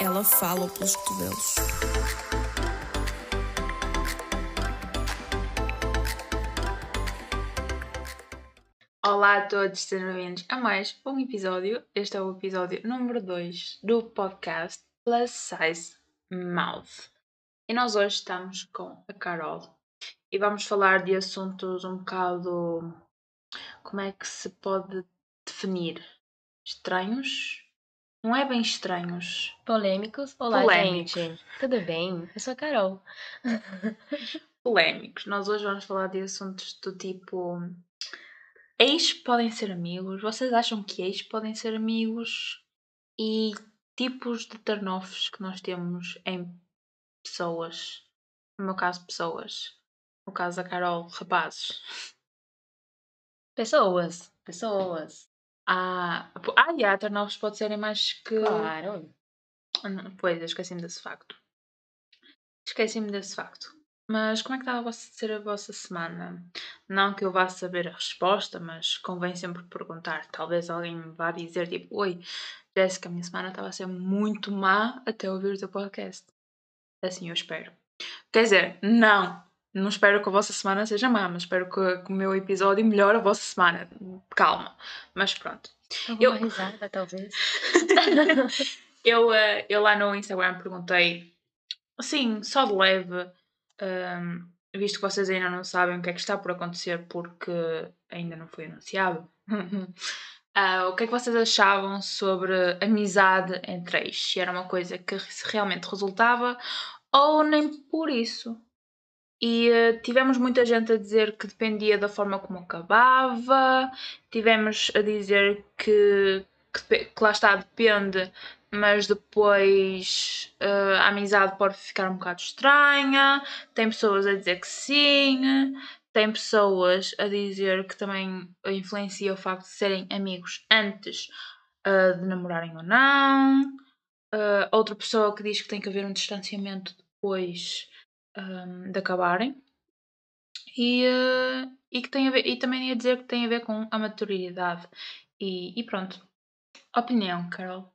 Ela fala pelos cotovelos. Olá a todos, sejam bem-vindos a mais um episódio. Este é o episódio número 2 do podcast Plus Size Mouth. E nós hoje estamos com a Carol e vamos falar de assuntos um bocado. Como é que se pode definir? Estranhos? Não é bem estranhos. Polêmicos. Olá, Polêmicos. gente. Tudo bem? Eu sou a Carol. Polémicos. Nós hoje vamos falar de assuntos do tipo. Ex podem ser amigos? Vocês acham que ex podem ser amigos? E tipos de turn-offs que nós temos em pessoas. No meu caso, pessoas. No caso da Carol, rapazes. Pessoas. Pessoas. Ah, ah e há turn-offs pode serem mais que. Claro. Ah, Pois, eu esqueci-me desse facto. Esqueci-me desse facto. Mas como é que está a ser a vossa semana? Não que eu vá saber a resposta, mas convém sempre perguntar. Talvez alguém me vá dizer, tipo, Oi, Jéssica, a minha semana estava a ser muito má até ouvir o teu podcast. Assim eu espero. Quer dizer, não. Não espero que a vossa semana seja má, mas espero que, que o meu episódio melhore a vossa semana. Calma. Mas pronto. Alguma Eu- risada, talvez. Eu, eh, eu lá no Instagram perguntei, assim, só de leve, ehm, visto que vocês ainda não sabem o que é que está por acontecer porque ainda não foi anunciado, ah, o que é que vocês achavam sobre amizade entre ex? Se era uma coisa que realmente resultava ou nem por isso? E eh, tivemos muita gente a dizer que dependia da forma como acabava, tivemos a dizer que, que, que lá está, depende, mas depois eh, a amizade pode ficar um bocado estranha. Tem pessoas a dizer que sim, tem pessoas a dizer que também influencia o facto de serem amigos antes eh, de namorarem ou não. Outra pessoa que diz que tem que haver um distanciamento depois hum, de acabarem. E, eh, e que tem a ver, e também ia dizer que tem a ver com a maturidade. E, e pronto. Opinião, Carol.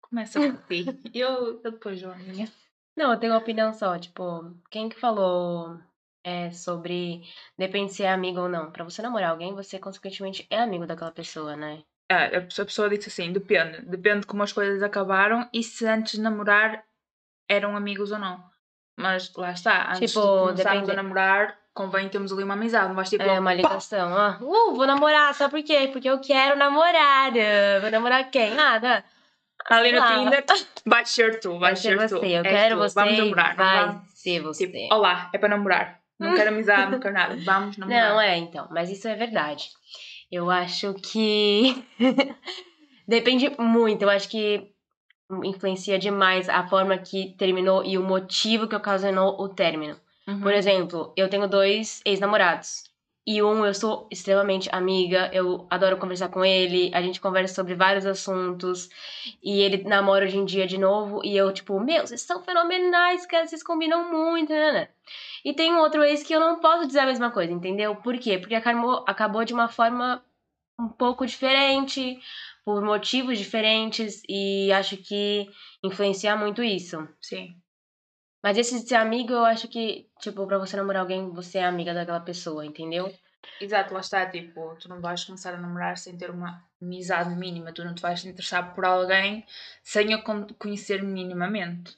Começa por ti. Eu, eu depois dou a minha. Não, eu tenho uma opinião só. Tipo, quem que falou é, sobre depende se é amigo ou não? Pra você namorar alguém, você consequentemente é amigo daquela pessoa, né? Ah, a pessoa, a pessoa disse assim: depende. Depende de como as coisas acabaram e se antes de namorar eram amigos ou não. Mas lá está, antes Tipo, de começarmos depende- a namorar, convém termos ali uma amizade. Não vais tipo. É uma ligação. ó. Uh, vou namorar, sabe por quê? Porque eu quero namorar. Vou namorar quem? Nada. ali no. Tinder, vais ser tu, Vai vais ser ser tu. você. Eu és quero tu. você. Vamos namorar, Vai vamos? ser você. Tipo, olá, é para namorar. Não quero amizade, não quero nada. Vamos namorar. Não, é, então. Mas isso é verdade. Eu acho que. Depende muito. Eu acho que influencia demais a forma que terminou e o motivo que ocasionou o término. Uhum. Por exemplo, eu tenho dois ex-namorados. E um eu sou extremamente amiga, eu adoro conversar com ele, a gente conversa sobre vários assuntos. E ele namora hoje em dia de novo. E eu, tipo, meu, vocês são fenomenais, cara, vocês combinam muito, né? né? E tem um outro ex que eu não posso dizer a mesma coisa, entendeu? Por quê? Porque acabou, acabou de uma forma um pouco diferente, por motivos diferentes, e acho que influencia muito isso. Sim. Mas esse de ser amigo, eu acho que, tipo, pra você namorar alguém, você é amiga daquela pessoa, entendeu? Exato, lá está, tipo, tu não vais começar a namorar sem ter uma amizade mínima, tu não te vais interessar por alguém sem a con- conhecer minimamente.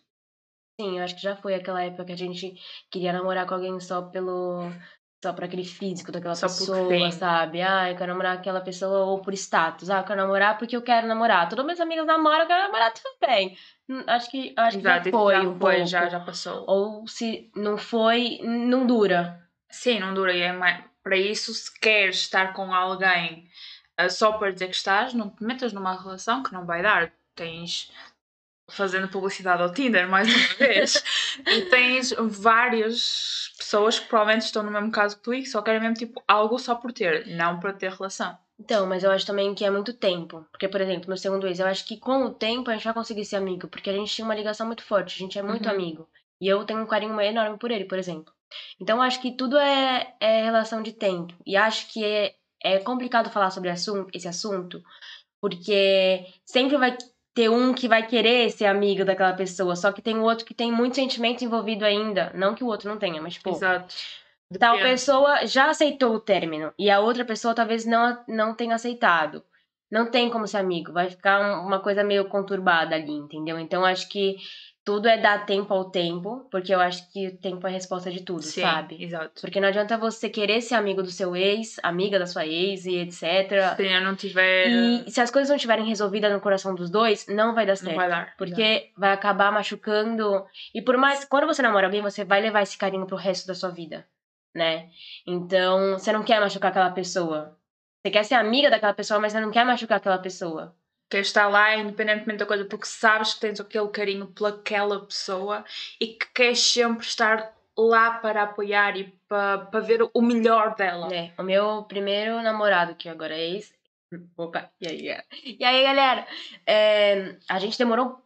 Sim, eu acho que já foi aquela época que a gente queria namorar com alguém só pelo. Só por aquele físico daquela Só pessoa, sabe? Ah, eu quero namorar aquela pessoa ou por status. Ah, eu quero namorar porque eu quero namorar. Todas minhas amigas namoram, eu quero namorar também. Hum, Acho que, acho que Exato, já isso foi já um foi, já, já passou. Ou se não foi, não dura. Sim, não dura. E é mais... Para isso, se queres estar com alguém ah, só para dizer que estás, não te metas numa relação que não vai dar. Tens, fazendo publicidade ao Tinder, mais uma vez, e tens várias pessoas que provavelmente estão no mesmo caso que tu e que só querem mesmo tipo algo só por ter, não para ter relação. Então, mas eu acho também que é muito tempo. Porque, por exemplo, meu segundo ex, eu acho que com o tempo a gente vai conseguir ser amigo. Porque a gente tinha uma ligação muito forte, a gente é muito Uhum. amigo. E eu tenho um carinho enorme por ele, por exemplo. Então, eu acho que tudo é, é relação de tempo. E acho que é, é complicado falar sobre assunto, esse assunto, porque sempre vai ter um que vai querer ser amigo daquela pessoa, só que tem o outro que tem muito sentimento envolvido ainda. Não que o outro não tenha, mas tipo. Exato. Tal Depende. pessoa já aceitou o término e a outra pessoa talvez não, não tenha aceitado. Não tem como ser amigo, vai ficar um- uma coisa meio conturbada ali, entendeu? Então acho que tudo é dar tempo ao tempo, porque eu acho que o tempo é a resposta de tudo, Sim, sabe? exato. Porque não adianta você querer ser amigo do seu ex, amiga da sua ex e etc. Se eu não tiver. E se as coisas não estiverem resolvidas no coração dos dois, não vai dar certo. Não vai dar. Porque vai acabar machucando. E por mais. Quando você namora alguém, você vai levar esse carinho pro resto da sua vida, né? Então, você não quer machucar aquela pessoa. Você quer ser amiga daquela pessoa, mas você não quer machucar aquela pessoa. Quer estar lá independentemente da coisa, porque sabes que tens aquele carinho pelaquela pessoa e que queres sempre estar lá para apoiar e para, para ver o melhor dela. Né? O meu primeiro namorado, que agora é ex. Opa, e aí, galera? E aí, galera? É, a gente demorou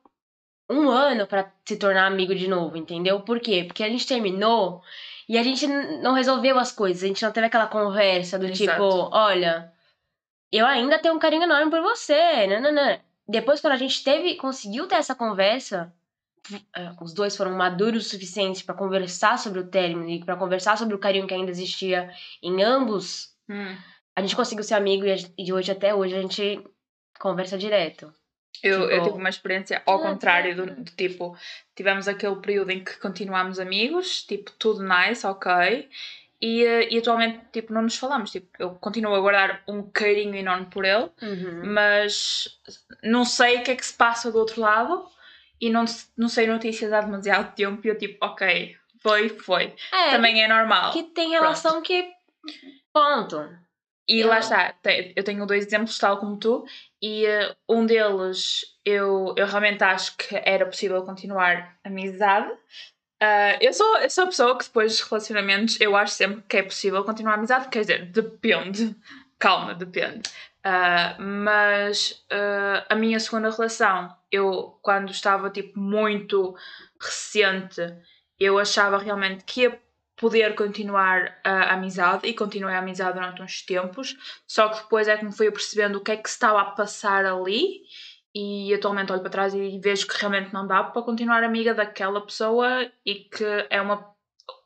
um ano pra se tornar amigo de novo, entendeu? Por quê? Porque a gente terminou e a gente não resolveu as coisas, a gente não teve aquela conversa do Exato. tipo, olha, eu ainda tenho um carinho enorme por você, nananã. Depois, quando a gente teve, conseguiu ter essa conversa, eh, os dois foram maduros o suficiente pra conversar sobre o término e pra conversar sobre o carinho que ainda existia em ambos, Hum. a gente conseguiu ser amigo e de hoje até hoje a gente conversa direto. Eu, eu Tipo- tive uma experiência ao contrário do, claro. do tipo, tivemos aquele período em que continuámos amigos, tipo, tudo nice, ok. E, eh, e atualmente, tipo, não nos falamos. Tipo, eu continuo a guardar um carinho enorme por ele, mas não sei o que é que se passa do outro lado e não, não sei notícias há demasiado tempo. E eu, tipo, ok, foi, foi. É, Também é normal. que tem relação que. Ponto. E Eu- lá está, eu tenho dois exemplos, tal como tu, e eh, um deles eu, eu realmente acho que era possível continuar amizade. Ah, eu, sou, eu sou a pessoa que depois dos relacionamentos eu acho sempre que é possível continuar amizade, quer dizer, depende, calma, depende. Ah, mas ah, a minha segunda relação, eu quando estava tipo muito recente, eu achava realmente que ia poder continuar a amizade e continuei a amizade durante uns tempos, só que depois é que me fui percebendo o que é que se estava a passar ali e atualmente olho para trás e vejo que realmente não dá para continuar amiga daquela pessoa e que é uma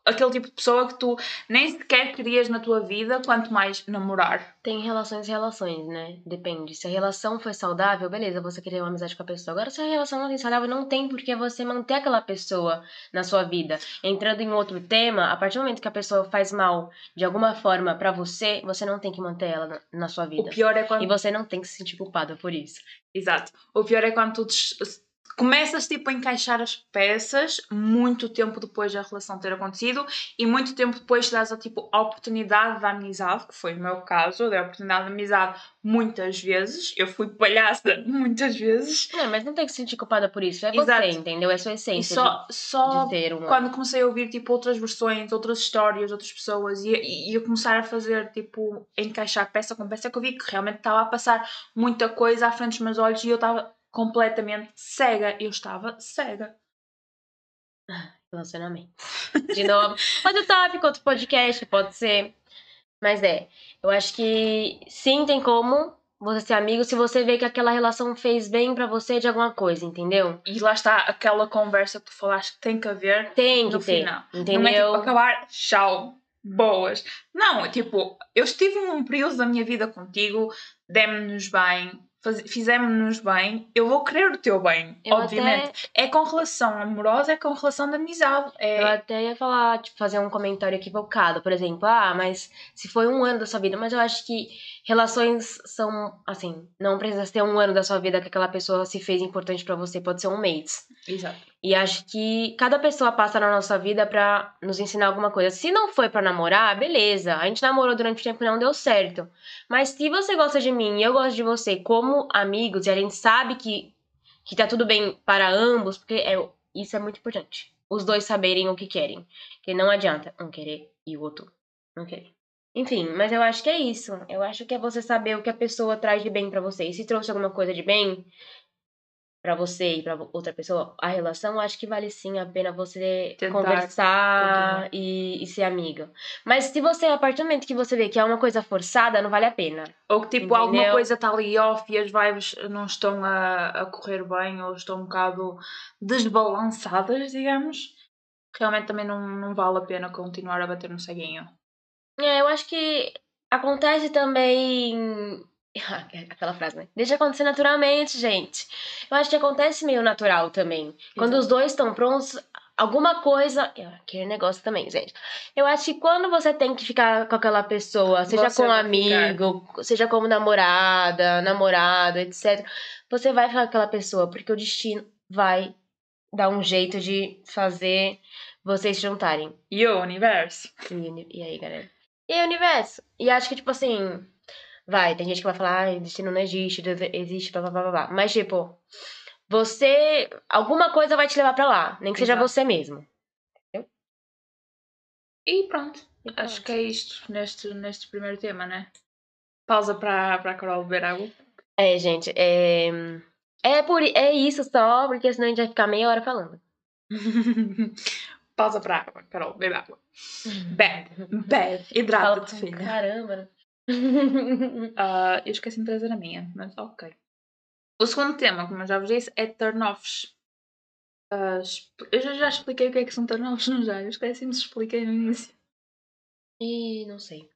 aquele tipo de pessoa que tu nem sequer querias na tua vida, quanto mais namorar. Tem relações e relações, né? Depende. Se a relação foi saudável, beleza, você querer uma amizade com a pessoa. Agora, se a relação não tem saudável, não tem porque você manter aquela pessoa na sua vida. Entrando em outro tema, a partir do momento que a pessoa faz mal de alguma forma pra você, você não tem que manter ela na, na sua O vida. pior é quando E você não tem que se sentir culpada por isso. Exato. O pior é quando tu começas tipo a encaixar as peças muito tempo depois da relação ter acontecido e muito tempo depois te dás a tipo a oportunidade da amizade, que foi o meu caso, eu dei a oportunidade de amizade muitas vezes, eu fui palhaça muitas vezes Não, mas não tem que se sentir culpada por isso. É Exato. você, entendeu? É sua e essência só, de, só de ter um. quando comecei a ouvir tipo outras versões, outras histórias, outras pessoas e, e, e eu começar a fazer tipo a encaixar peça com peça que eu vi que realmente estava a passar muita coisa à frente dos meus olhos e eu estava completamente cega, eu estava cega. Relacionamento. De novo. Outro tópico, outro podcast, pode ser. Mas é, eu acho que sim, tem como você ser amigo se você vê que aquela relação fez bem pra você de alguma coisa, entendeu? E lá está aquela conversa que tu falaste que tem que haver Tem que no ter, final. entendeu? Não é tipo acabar, tchau, boas. Não, é tipo, eu estive num período da minha vida contigo, demos-nos bem, fizemos-nos bem, eu vou querer o teu bem, Eu obviamente. até, É com relação amorosa, é com relação de amizade. É... eu até ia falar, tipo, fazer um comentário equivocado, por exemplo, ah, mas se foi um ano da sua vida, mas eu acho que relações são, assim, não precisa ter um ano da sua vida que aquela pessoa se fez importante pra você, pode ser um mês. Exato. E acho que cada pessoa passa na nossa vida pra nos ensinar alguma coisa. Se não foi pra namorar, beleza. A gente namorou durante o tempo e não deu certo. Mas se você gosta de mim e eu gosto de você como amigos e a gente sabe que, que tá tudo bem para ambos, porque é, isso é muito importante. Os dois saberem o que querem. Que não adianta um querer e o outro não querer. Enfim, mas eu acho que é isso. Eu acho que é você saber o que a pessoa traz de bem pra você. E se trouxe alguma coisa de bem, pra você e pra outra pessoa, a relação, acho que vale sim a pena você Tentar conversar e, e ser amiga. Mas se você, a partir do momento que você vê que é uma coisa forçada, não vale a pena. Ou que tipo, alguma Entendeu? coisa está ali off e as vibes não estão a, a correr bem ou estão um bocado desbalançadas, digamos. Realmente também não, não vale a pena continuar a bater no ceguinho. É, eu acho que acontece também. Aquela frase, né? Deixa acontecer naturalmente, gente. Eu acho que acontece meio natural também. Quando Exato. os dois estão prontos, alguma coisa. É, Aquele negócio também, gente. Eu acho que quando você tem que ficar com aquela pessoa, seja Você com um vai ficar. amigo, seja como namorada, namorado, etc., você vai ficar com aquela pessoa, porque o destino vai dar um jeito de fazer vocês se juntarem. E o universo? E, e aí, galera? E aí, universo? E acho que, tipo assim, vai, tem gente que vai falar, ah, destino não existe, Deus existe, blá blá blá blá. Mas, tipo, você. Alguma coisa vai te levar pra lá, nem que seja Exato. você mesmo. E pronto. E Acho que é isto neste, neste primeiro tema, né? Pausa para, para a Carol beber água. É, gente, é. É, por, é isso só, porque senão a gente vai ficar meia hora falando. Pausa para água, Carol, bebe água. Bebe, bebe, hidrata-te, pra filha. caramba? Ah, eu esqueci de trazer a minha, mas ok. O segundo tema, como eu já vos disse, é turn-offs. Expl- eu já, já expliquei o que é que são turn-offs, não já? Eu esqueci-me se expliquei no início. e não sei.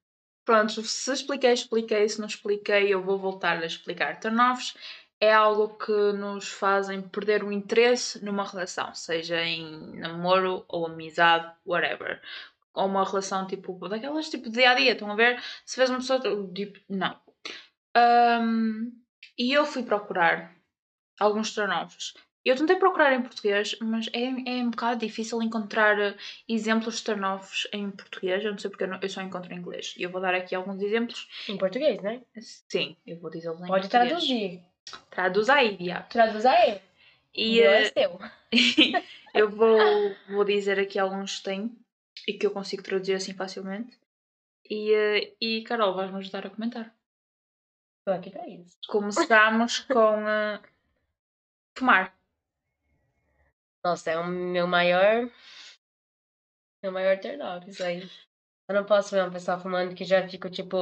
Pronto, se expliquei, expliquei. Se não expliquei, eu vou voltar a explicar. Turn-offs é algo que nos fazem perder o interesse numa relação, seja em namoro ou amizade, whatever. Ou uma relação tipo, daquelas tipo dia a dia, estão a ver? Se vês uma pessoa, tipo, não. Ahm, e eu fui procurar alguns turn-offs. Eu tentei procurar em português, mas é, é um bocado difícil encontrar eh, exemplos de turn-offs em português. Eu não sei porque eu, não- eu só encontro em inglês. E eu vou dar aqui alguns exemplos. Em português, né? Sim, eu vou dizê-los em Pode português. traduzir. Traduz aí, viado. Traduz aí. E E eh, é seu. eu vou, vou dizer aqui alguns que tenho e que eu consigo traduzir assim facilmente. E, eh, e Carol, vais-me ajudar a comentar. Tô aqui pra isso. Começamos com eh, fumar. Nossa, é o meu maior. Meu maior turn off, isso aí. Eu não posso ver uma pessoa fumando que já fico tipo.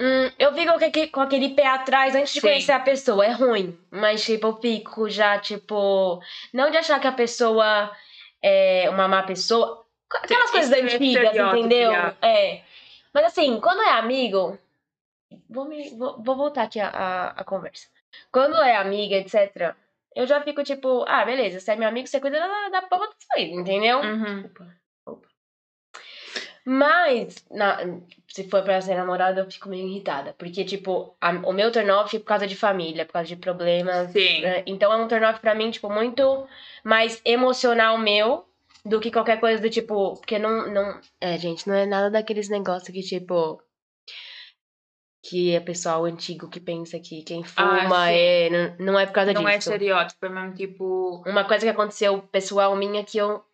Hum, eu fico com aquele, com aquele pé atrás antes de Sim. conhecer a pessoa. É ruim. Mas, tipo, eu fico já, tipo. Não de achar que a pessoa é uma má pessoa. Aquelas coisas Esse antigas, estereótipo, entendeu? É. Mas assim, quando é amigo. Vou, me, vou, vou voltar aqui a, a, a conversa. Quando é amiga, etc., eu já fico tipo, ah, beleza, você é meu amigo, você cuida da, da sua vida, entendeu? Uhum. Opa. Mas, na- se for pra ser namorada, eu fico meio irritada. Porque, tipo, a- o meu turn off é por causa de família, por causa de problemas. Sim. né? Então é um turn off pra mim, tipo, muito mais emocional meu do que qualquer coisa do tipo. Porque não. não é, gente, não é nada daqueles negócios que, tipo. Que é pessoal antigo que pensa que quem fuma Ah, é. Não, não é por causa Não é disso. estereótipo, é mesmo tipo. Uma coisa que aconteceu pessoal minha que eu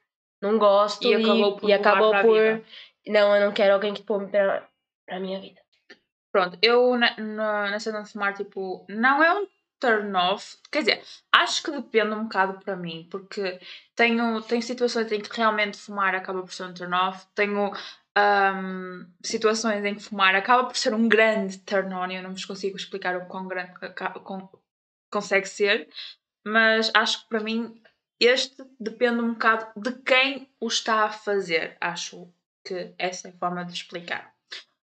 não gosto E acabou por e acabou por. Não, eu não quero alguém que fume pra, pra minha vida. Pronto, eu na, na, cena de fumar, tipo, não é um turn off. Quer dizer, acho que depende um bocado para mim, porque tenho, tenho situações em que realmente fumar acaba por ser um turn off. Tenho ahm, situações em que fumar acaba por ser um grande turn on. Eu não vos consigo explicar o quão grande con- consegue ser, mas acho que para mim este depende um bocado de quem o está a fazer. Acho que essa é a forma de explicar.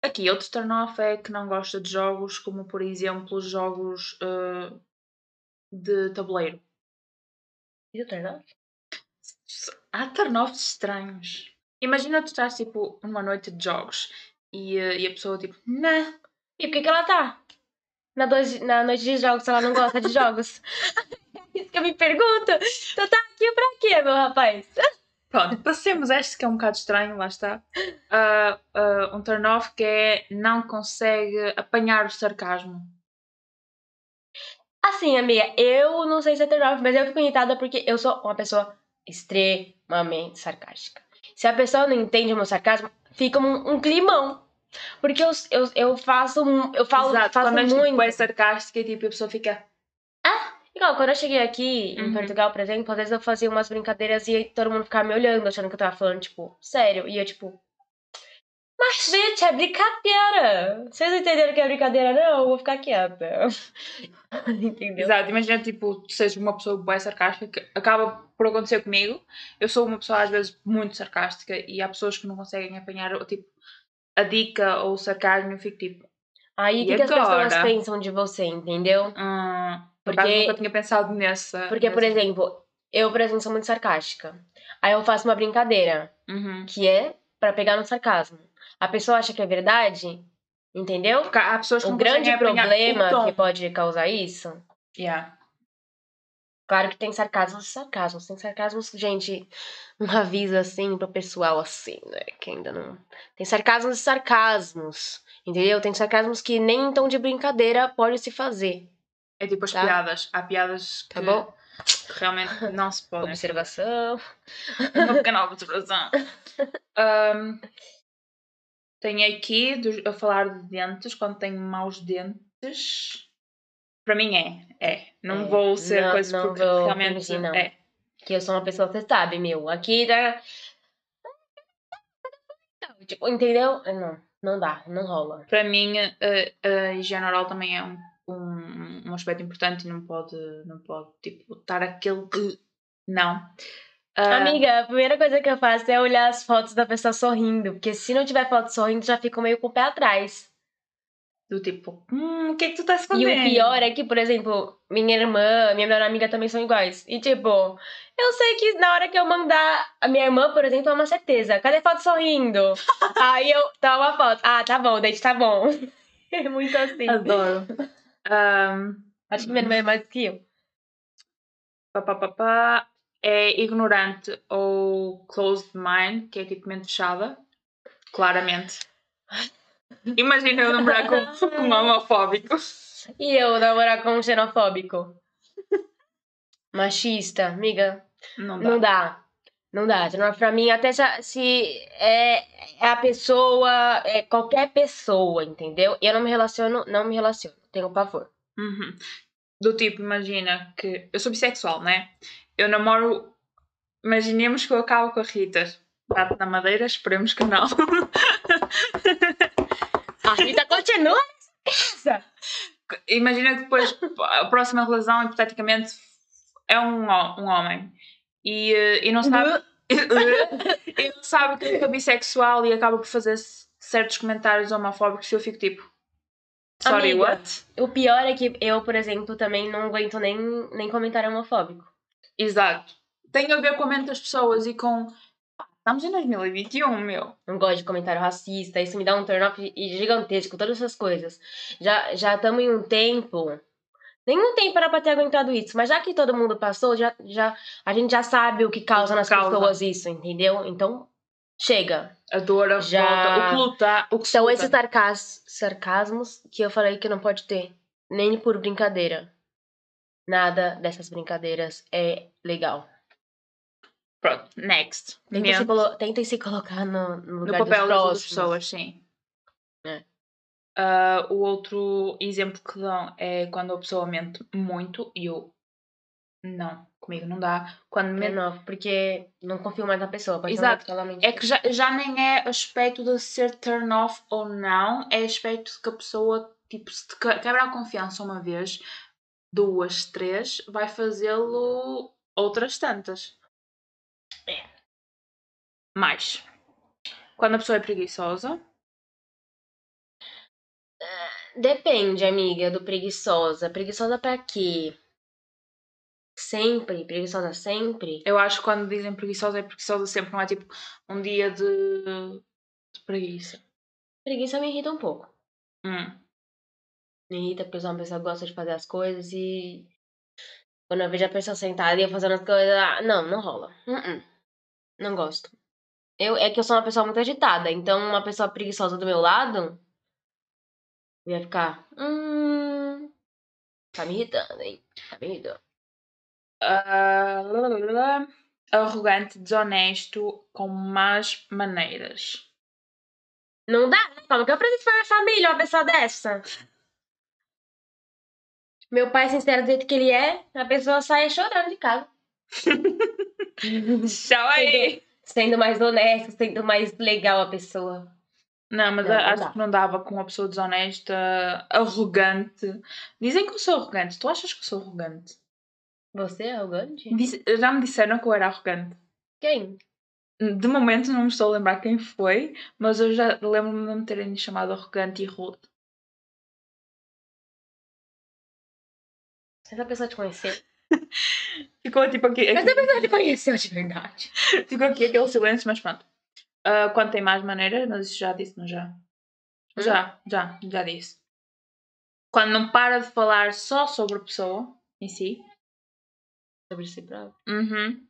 Aqui, outro turn-off é que não gosta de jogos, como por exemplo jogos eh, de tabuleiro. E o turn off? Há turn-offs estranhos. Imagina tu estás tipo numa noite de jogos e, eh, e a pessoa tipo, nah, E por que, ela tá? Na, dois, na noite de jogos, se ela não gosta de jogos. É Isso que eu me pergunto. Tu tá aqui pra quê, meu rapaz? Pronto, passemos este que é um bocado estranho, lá está. Ah, ah, um turn-off que é não consegue apanhar o sarcasmo. Assim, amiga, eu não sei se é turn off, mas eu fico irritada porque eu sou uma pessoa extremamente sarcástica. Se a pessoa não entende o meu sarcasmo, fica um, um climão. Porque eu, eu, eu faço. um- Eu falo, Exato, faço quando muito. tipo, é sarcástica e tipo, a pessoa fica. Igual, quando eu cheguei aqui em Uhum. Portugal, por exemplo, às vezes eu fazia umas brincadeiras e todo mundo ficava me olhando, achando que eu tava falando, tipo, sério. E eu, tipo. Mas, gente, é brincadeira! Vocês entenderam que é brincadeira, não? Eu vou ficar quieta. Entendeu? Exato, imagina, tipo, tu seres uma pessoa bem sarcástica, que acaba por acontecer comigo. Eu sou uma pessoa, às vezes, muito sarcástica e há pessoas que não conseguem apanhar, tipo, a dica ou o sarcasmo. Eu fico tipo, Aí o E que, que as pessoas pensam de você, entendeu? hum, por Porque- nunca tinha pensado nessa. Porque, por nessa- exemplo, eu, por exemplo, sou muito sarcástica. Aí eu faço uma brincadeira, Uhum. que é pra pegar no sarcasmo. A pessoa acha que é verdade, entendeu? Pessoas que O grande problema que pode causar isso Yeah. Claro que tem sarcasmos e sarcasmos. Tem sarcasmos, gente, um aviso assim pro pessoal assim, né? Que ainda não. Tem sarcasmos e sarcasmos. Entendeu? Tem sarcasmos que nem em tom de brincadeira pode se fazer. É tipo as Tá. piadas. Há piadas que, Tá bom? que realmente não se podem. Observação. Uma pequena observação. Ahm, tenho aqui a falar de dentes, quando tenho maus dentes. Para mim é, é. Não É, vou ser não- coisa não porque vou realmente fingir, não. é. Que eu sou uma pessoa, você sabe, meu. Aqui tá. Tipo, entendeu? Não, não dá, não rola. Para mim a, a higiene oral também é um, um, um aspecto importante e não pode, não pode tipo, estar aquele que não. Ah, Amiga, a primeira coisa que eu faço é olhar as fotos da pessoa sorrindo. Porque se não tiver foto sorrindo, já fico meio com o pé atrás. do tipo, hum, o que é que tu estás E fazendo? o pior é que, por exemplo, minha irmã, minha melhor amiga também são iguais. E tipo, eu sei que na hora que eu mandar. A minha irmã, por exemplo, é uma certeza. Cadê foto sorrindo? Aí eu. Tá uma foto. Ah, tá bom, date tá bom. É muito assim. Adoro. Ahm, Acho que minha irmã é mais que eu. pá, pá, pá, pá, é ignorante ou closed mind, que é tipo mente fechada. Claramente. Imagina eu namorar com, com um homofóbico. E eu namorar com um xenofóbico. Machista, amiga. Não dá. Não dá. Não dá. Não, pra mim, até se, se é, é a pessoa, é qualquer pessoa, entendeu? Eu não me relaciono, não me relaciono. Tenho pavor. Uhum. Do tipo, imagina que eu sou bissexual, né? Eu namoro. Imaginemos que eu acabo com a Rita. Bate na madeira, esperemos que não. A Rita continua nessa casa. Imagina que depois a próxima relação, hipoteticamente, é um, um homem e, eh, e não sabe. e não sabe que é bissexual e acaba por fazer certos comentários homofóbicos e eu fico tipo. Sorry, Amiga. what? O pior é que eu, por exemplo, também não aguento nem, nem comentário homofóbico. Exato. Tem a ver com a mente das pessoas e com. Estamos em 2021, meu. Não gosto de comentário racista. Isso me dá um turn off gigantesco, todas essas coisas. Já já estamos em um tempo. Nenhum tempo era pra ter aguentado isso, mas já que todo mundo passou, já, já, a gente já sabe o que causa nas Causa. pessoas isso, entendeu? Então, chega. A dor, o que luta, o que se Então, luta. esses sarcas, sarcasmos que eu falei que não pode ter, nem por brincadeira. Nada dessas brincadeiras é legal. Pronto, next. Tentem se, colo tentem se colocar no, no no papel das outras pessoas, sim. É. Ah, o outro exemplo que dão é quando a pessoa mente muito e eu. Não, comigo não dá. Quando É mente novo, porque não confio mais na pessoa. Exato. É que já, já nem é aspecto de ser turn off ou não, é aspecto de que a pessoa, tipo, se te que- quebra a confiança uma vez, duas, três, vai fazê-lo outras tantas. É. Mais. Quando a pessoa é preguiçosa, Depende, amiga, do preguiçosa. Preguiçosa pra quê? Sempre? Preguiçosa sempre? eu acho que quando dizem preguiçosa é preguiçosa sempre, não é tipo um dia de, de preguiça. Preguiça me irrita um pouco. Hum. Me irrita porque eu sou uma pessoa que gosta de fazer as coisas e. Quando eu vejo a pessoa sentada e eu fazendo as coisas. ah, não, não rola. Uh-uh. Não gosto. Eu, é que eu sou uma pessoa muito agitada, então uma pessoa preguiçosa do meu lado. Ia ficar. Hum. Tá me irritando, hein? Tá me irritando. Lá. arrogante, desonesto, com más maneiras. Não dá, né? Como que eu apresento pra minha família uma pessoa dessa? Meu pai, sincero do jeito que ele é, a pessoa sai chorando de casa. Tchau aí! Sendo mais honesta, sendo mais legal a pessoa. Não, mas Não, não acho dá. que não dava com uma pessoa desonesta, arrogante. Dizem que eu sou arrogante. Tu achas que eu sou arrogante? Você é arrogante? Disse- já me disseram que eu era arrogante. Quem? De momento não me estou a lembrar quem foi, mas eu já lembro-me de me terem chamado arrogante e rude. Essa pessoa te conheceu. Ficou tipo aqui, Essa pessoa te conheceu de verdade. ficou aqui aquele silêncio, mas pronto. Ah, quando tem mais maneiras, mas isso já disse, não já? Já, já, já disse. Quando não para de falar só sobre a pessoa em si. Sobre si próprio. Uhum.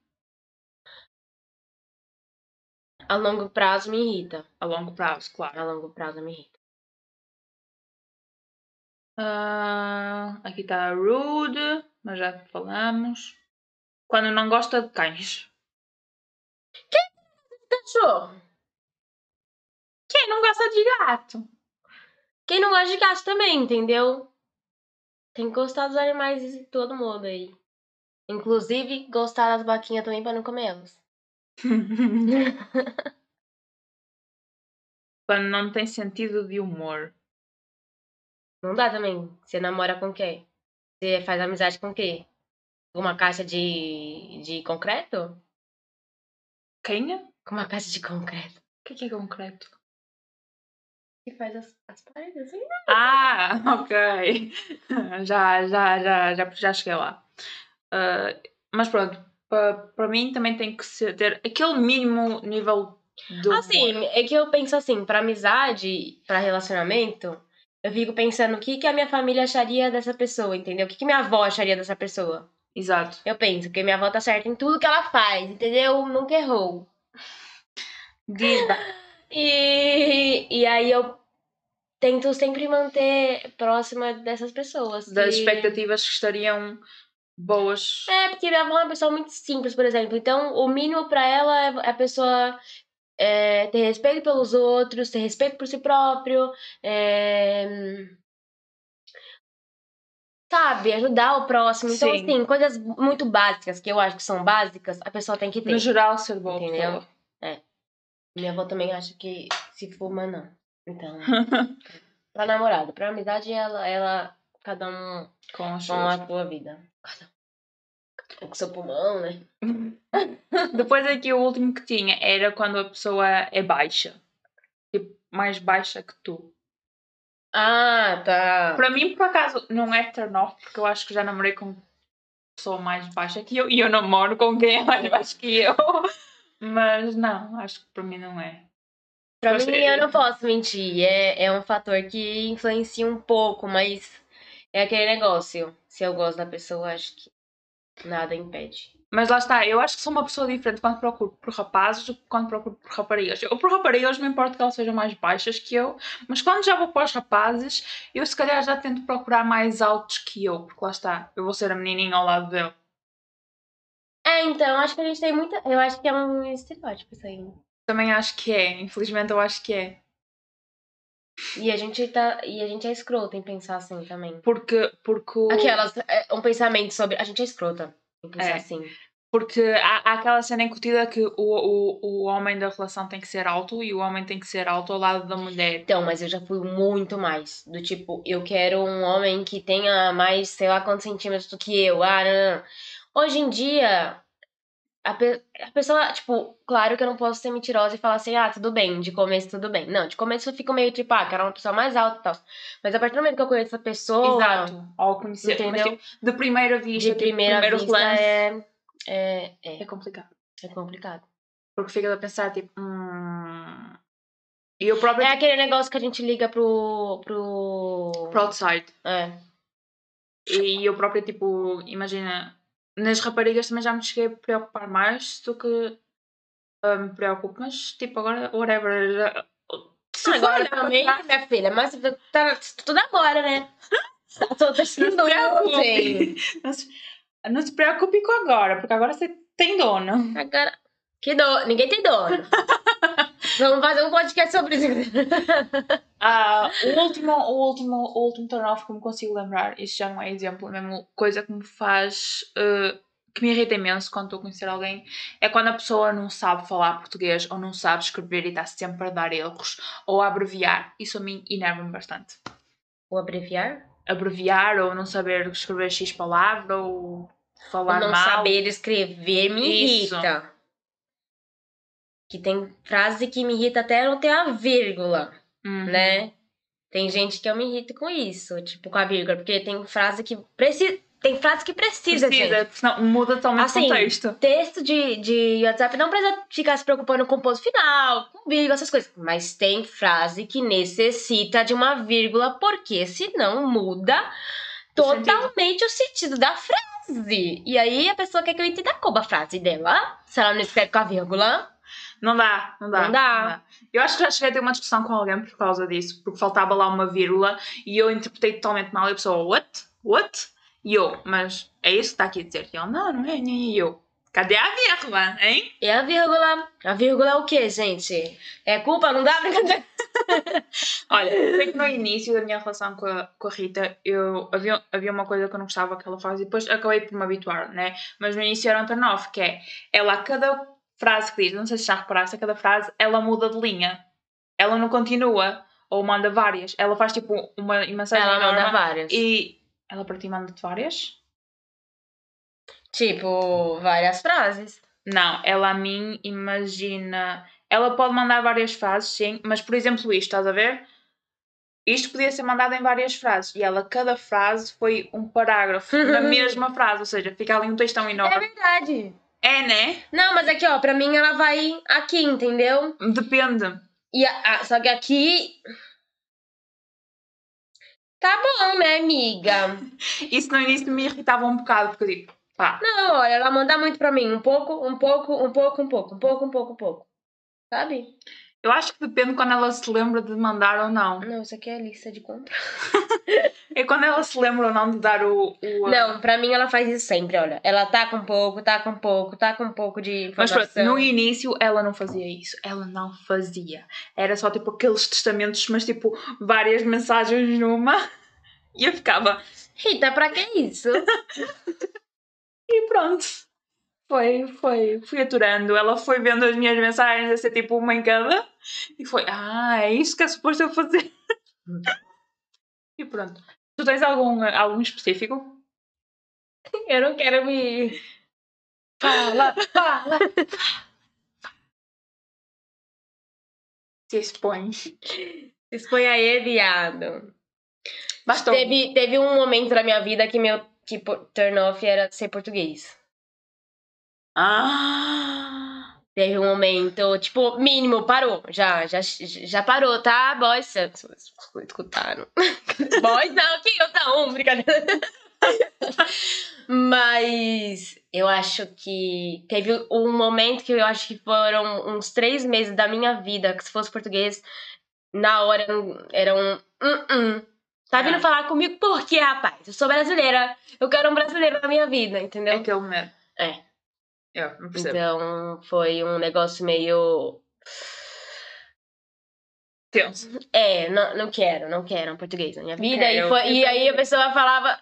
A longo prazo me irrita. A longo prazo, claro. A longo prazo me irrita. Ah, aqui está rude, mas já falamos. Quando não gosta de cães. Cachorro. Quem não gosta de gato? Quem não gosta de gato também, entendeu? Tem que gostar dos animais de todo mundo aí. Inclusive, gostar das vaquinhas também pra não comer elas. Quando não tem sentido de humor. Não dá também. Você namora com quem? Você faz amizade com quem? Uma caixa de, de concreto? Quem? O Com uma caixa de concreto. que que é concreto? Que faz as, as paredes assim. Ah, ok. Já, já, já, já, já cheguei lá. Ah, mas pronto, para mim também tem que ser, ter aquele mínimo nível de humor. Assim, é que eu penso assim, pra amizade, pra relacionamento, eu fico pensando o que, que a minha família acharia dessa pessoa, entendeu? O que, que minha avó acharia dessa pessoa. Exato. Eu penso que minha avó tá certa em tudo que ela faz, entendeu? Nunca errou. Diz, E, e aí eu tento sempre manter próxima dessas pessoas. das expectativas que estariam boas. É, porque minha avó é uma pessoa muito simples, por exemplo. Então, o mínimo pra ela é a pessoa é, ter respeito pelos outros, ter respeito por si próprio, é, sabe, ajudar o próximo. Então, Sim. assim, coisas muito básicas, que eu acho que são básicas, a pessoa tem que ter. No geral, ser boa Entendeu? pessoa. Minha avó também acha que se fuma, não. Então, pra namorado, pra amizade, ela, ela cada um Com as com a sua vida. Um com seu pulmão, né? Depois aqui o último que tinha era quando a pessoa é baixa. Tipo, mais baixa que tu. Ah, tá. Para mim, por acaso, não é turn off, porque eu acho que já namorei com pessoa mais baixa que eu e eu namoro com quem é mais baixo que eu. Mas não, acho que para mim não é. Pra Você- mim, eu não posso mentir. É, é um fator que influencia um pouco, mas é aquele negócio. Se eu gosto da pessoa, acho que nada impede. Mas lá está, eu acho que sou uma pessoa diferente quando procuro por rapazes do que quando procuro por raparigas. Eu por raparigas não importa que elas sejam mais baixas que eu, mas quando já vou para os rapazes, eu se calhar já tento procurar mais altos que eu, porque lá está, eu vou ser a menininha ao lado dele. É, então, acho que a gente tem muita. Eu acho que é um estereótipo isso aí. Também acho que é, infelizmente eu acho que é. E a gente tá. E a gente é escrota em pensar assim também. Porque, porque, Aquelas. é, Um pensamento sobre. A gente é escrota em pensar É. assim. porque há, há aquela cena incutida que o, o, o homem da relação tem que ser alto e o homem tem que ser alto ao lado da mulher. Então, mas eu já fui muito mais. Do tipo, eu quero um homem que tenha mais, sei lá quantos centímetros do que eu. Ah, não, não. Hoje em dia, a, pe- a pessoa, tipo, claro que eu não posso ser mentirosa e falar assim, ah, tudo bem, de começo tudo bem. Não, de começo eu fico meio tipo, ah, quero uma pessoa mais alta e tal. Mas a partir do momento que eu conheço essa pessoa, Exato, ao conhecer. Mas, Entendeu? tipo, de primeira vista, de tipo, primeira primeiro vista é, é, é é, complicado. é complicado. Porque fica a pensar, tipo, hum... E eu próprio, É tipo, aquele negócio que a gente liga pro. pro. pro outside. É. E eu própria, tipo, imagina, nas raparigas também já me cheguei a preocupar mais do que ah, me preocupo. Mas, tipo, agora, whatever. Se Agora também, minha filha, mas tá tudo agora, né? Tô Não se ontem. não se preocupe com agora, porque agora você tem dono. Agora. Que dono. Ninguém tem dono. Vamos fazer um podcast sobre isso. Ah, o último, o último, o último turn off que me consigo lembrar, isto já não é exemplo, é mesmo coisa que me faz. eh, que me irrita imenso quando estou a conhecer alguém, é quando a pessoa não sabe falar português ou não sabe escrever e está sempre a dar erros ou a abreviar. Isso a mim enerva-me bastante. O abreviar? Abreviar ou não saber escrever X palavra ou falar não mal. saber escrever me Isso. Que tem frase que me irrita até não ter a vírgula, Uhum. né? Tem gente que eu me irrito com isso, tipo com a vírgula, porque tem frase que precisa. Tem frase que precisa, gente. Precisa, senão muda totalmente Assim, o contexto. Texto de, de WhatsApp não precisa ficar se preocupando com o ponto final, com vírgula, essas coisas. Mas tem frase que necessita de uma vírgula, porque senão muda O sentido. totalmente o sentido da frase. E aí a pessoa quer que eu entenda como a frase dela, se ela não escreve com a vírgula. Não dá, não dá. Não dá. Eu acho que já cheguei a ter uma discussão com alguém por causa disso, porque faltava lá uma vírgula e eu interpretei totalmente mal e a pessoa, what? What? E eu, mas é isso que está aqui a dizer? E ele, não, não é, nem eu. Cadê a vírgula, hein? E a vírgula? A vírgula é o quê, gente? É culpa? Não dá brincadeira? Olha, sei que no início da minha relação com a, com a Rita, eu, havia, havia uma coisa que eu não gostava que ela fazia e depois acabei por me habituar, né? Mas no início era um turn off, que é, ela a cada frase que diz, não sei se já reparaste, a cada frase, ela muda de linha. Ela não continua, ou manda várias. Ela faz tipo uma mensagem Ela manda várias. e ela para ti manda-te várias? Tipo, várias frases. Não, ela a mim imagina. Ela pode mandar várias frases, sim, mas por exemplo, isto, estás a ver? Isto podia ser mandado em várias frases e ela, cada frase foi um parágrafo na mesma frase, ou seja, fica ali um textão É enorme. verdade. É, né? Não, mas aqui, ó, pra mim ela vai aqui, entendeu? Depende. E a- a- só que aqui. Tá bom, né, amiga? Isso no início me irritava um bocado, porque eu digo, pá, Não, olha, ela manda muito pra mim. Um pouco, um pouco, um pouco, um pouco, um pouco, um pouco, um pouco. Sabe? Eu acho que depende quando ela se lembra de mandar ou não. Não, isso aqui é lista de compra. É quando ela se lembra ou não de dar o. o Não, pra mim ela faz isso sempre, olha. Ela tá com pouco, tá com pouco, tá com pouco de Mas informação. pronto, no início ela não fazia isso. Ela não fazia. Era só tipo aqueles testamentos, mas tipo várias mensagens numa. E eu ficava. Rita, pra que isso? E pronto. Foi, foi. Fui aturando. Ela foi vendo as minhas mensagens a ser tipo uma em cada. E foi. Ah, é isso que é suposto eu fazer. e pronto. Tu tens algum, algum específico? Eu não quero me. Fala, fala. Se expõe. Expõe aí, viado. Bastou. Teve, teve um momento na minha vida que meu que turn off era ser português. Ah! Teve um momento, tipo, mínimo, parou. Já, já, já parou, tá? Boys, vocês escutaram. Boys não, que eu tá um, brincadeira. Mas eu acho que teve um momento que eu acho que foram uns três meses da minha vida, que se fosse português, na hora era um. Hum. Tá vindo Ah. falar comigo por quê, rapaz? Eu sou brasileira. Eu quero um brasileiro na minha vida, É entendeu? aquele mesmo. É. Não percebo. Então foi um negócio meio. Tenso. É, não, não quero, não quero um português na minha vida. e, foi- eu e aí a pessoa falava.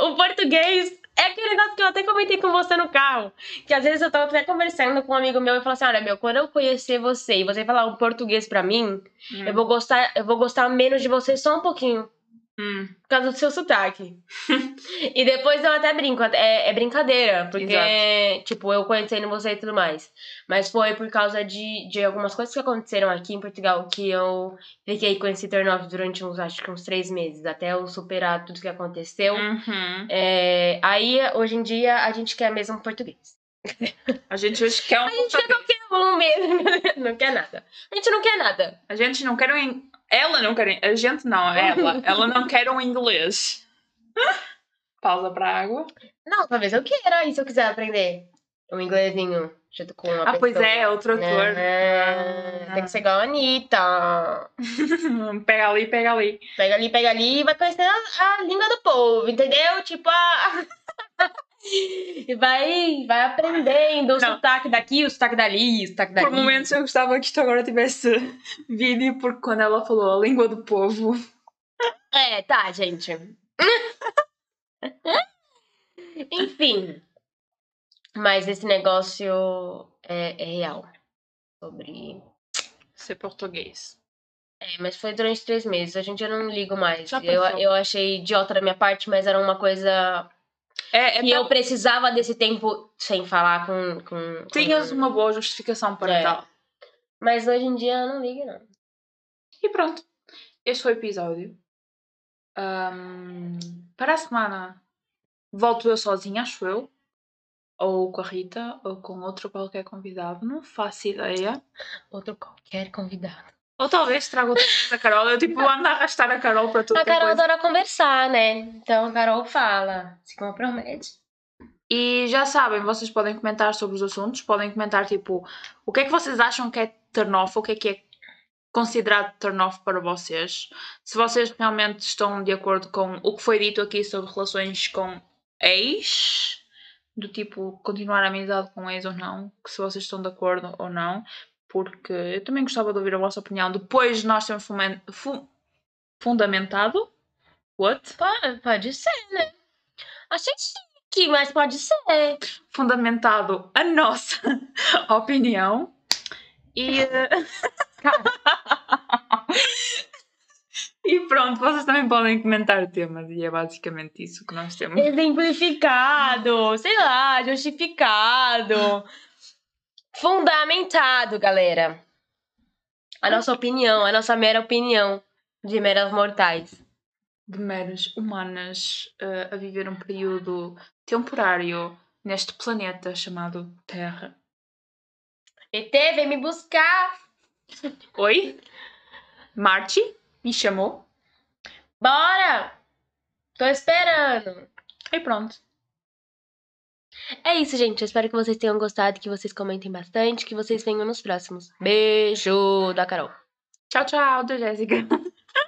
O português é aquele negócio que eu até comentei com você no carro. Que às vezes eu tava até conversando com um amigo meu e falou assim: olha, meu, quando eu conhecer você e você falar um português pra mim, eu vou gostar, eu vou gostar menos de você só um pouquinho. Hum. Por causa do seu sotaque. e depois eu até brinco, é, é brincadeira, porque, tipo, eu conhecendo você e tudo mais. Mas foi por causa de, de algumas coisas que aconteceram aqui em Portugal que eu fiquei com esse turn off durante uns, acho que uns três meses, até eu superar tudo que aconteceu. Uhum. É, aí, hoje em dia, a gente quer mesmo português. A gente hoje quer um A gente quer qualquer um mesmo, não quer nada. A gente não quer nada. A gente não quer um. Ela não quer. A gente não, ela. ela não quer um inglês. Pausa para água. Não, talvez eu queira, e se eu quiser aprender um inglesinho junto com uma Ah, pois pessoa? é, outro ator. É, Ah. Tem que ser igual a Anitta. pega ali, pega ali. Pega ali, pega ali e vai conhecer a, a língua do povo, entendeu? Tipo, a. E vai, vai aprendendo o Não. sotaque daqui, o sotaque dali, o sotaque dali. Por momentos eu gostava que isto agora tivesse vídeo, porque quando ela falou a língua do povo. É, tá, gente. Enfim. Mas esse negócio é, é real. Sobre. Ser português. É, mas foi durante três meses. Hoje em dia eu não ligo mais. Eu, eu achei idiota da minha parte, mas era uma coisa É, é que tão- eu precisava desse tempo sem falar com. com com- Tinhas uma boa justificação para É. tal. Mas hoje em dia eu não ligo, não. E pronto. Este foi o episódio. Ahm, para a semana volto eu sozinha, acho eu. Ou com a Rita, ou com outro qualquer convidado. Não faço ideia. Outro qualquer convidado. Ou talvez traga outra vez a Carol. Eu tipo ando a arrastar a Carol para tudo. A Carol adora conversar, né? Então a Carol fala, se compromete. E já sabem, vocês podem comentar sobre os assuntos, podem comentar tipo o que é que vocês acham que é turn off, o que é que é considerado turn off para vocês. Se vocês realmente estão de acordo com o que foi dito aqui sobre relações com ex, do tipo continuar a amizade com ex ou não, se vocês estão de acordo ou não, porque eu também gostava de ouvir a vossa opinião depois de nós fumen- fu- fundamentado. What? Pode, pode ser, né? Achei chique, mas pode ser. fundamentado a nossa opinião e eh, e pronto, vocês também podem comentar temas e é basicamente isso que nós temos. Exemplificado, sei lá, justificado. Fundamentado, galera. A nossa opinião, a nossa mera opinião de meras mortais. De meras humanas eh, a viver um período temporário neste planeta chamado Terra. ET, vem me buscar. Oi? Marte me chamou Bora! Tô esperando. e pronto. É isso, gente. Eu espero que vocês tenham gostado, que vocês comentem bastante, que vocês venham nos próximos. Beijo da Carol. Tchau, tchau, da Jéssica.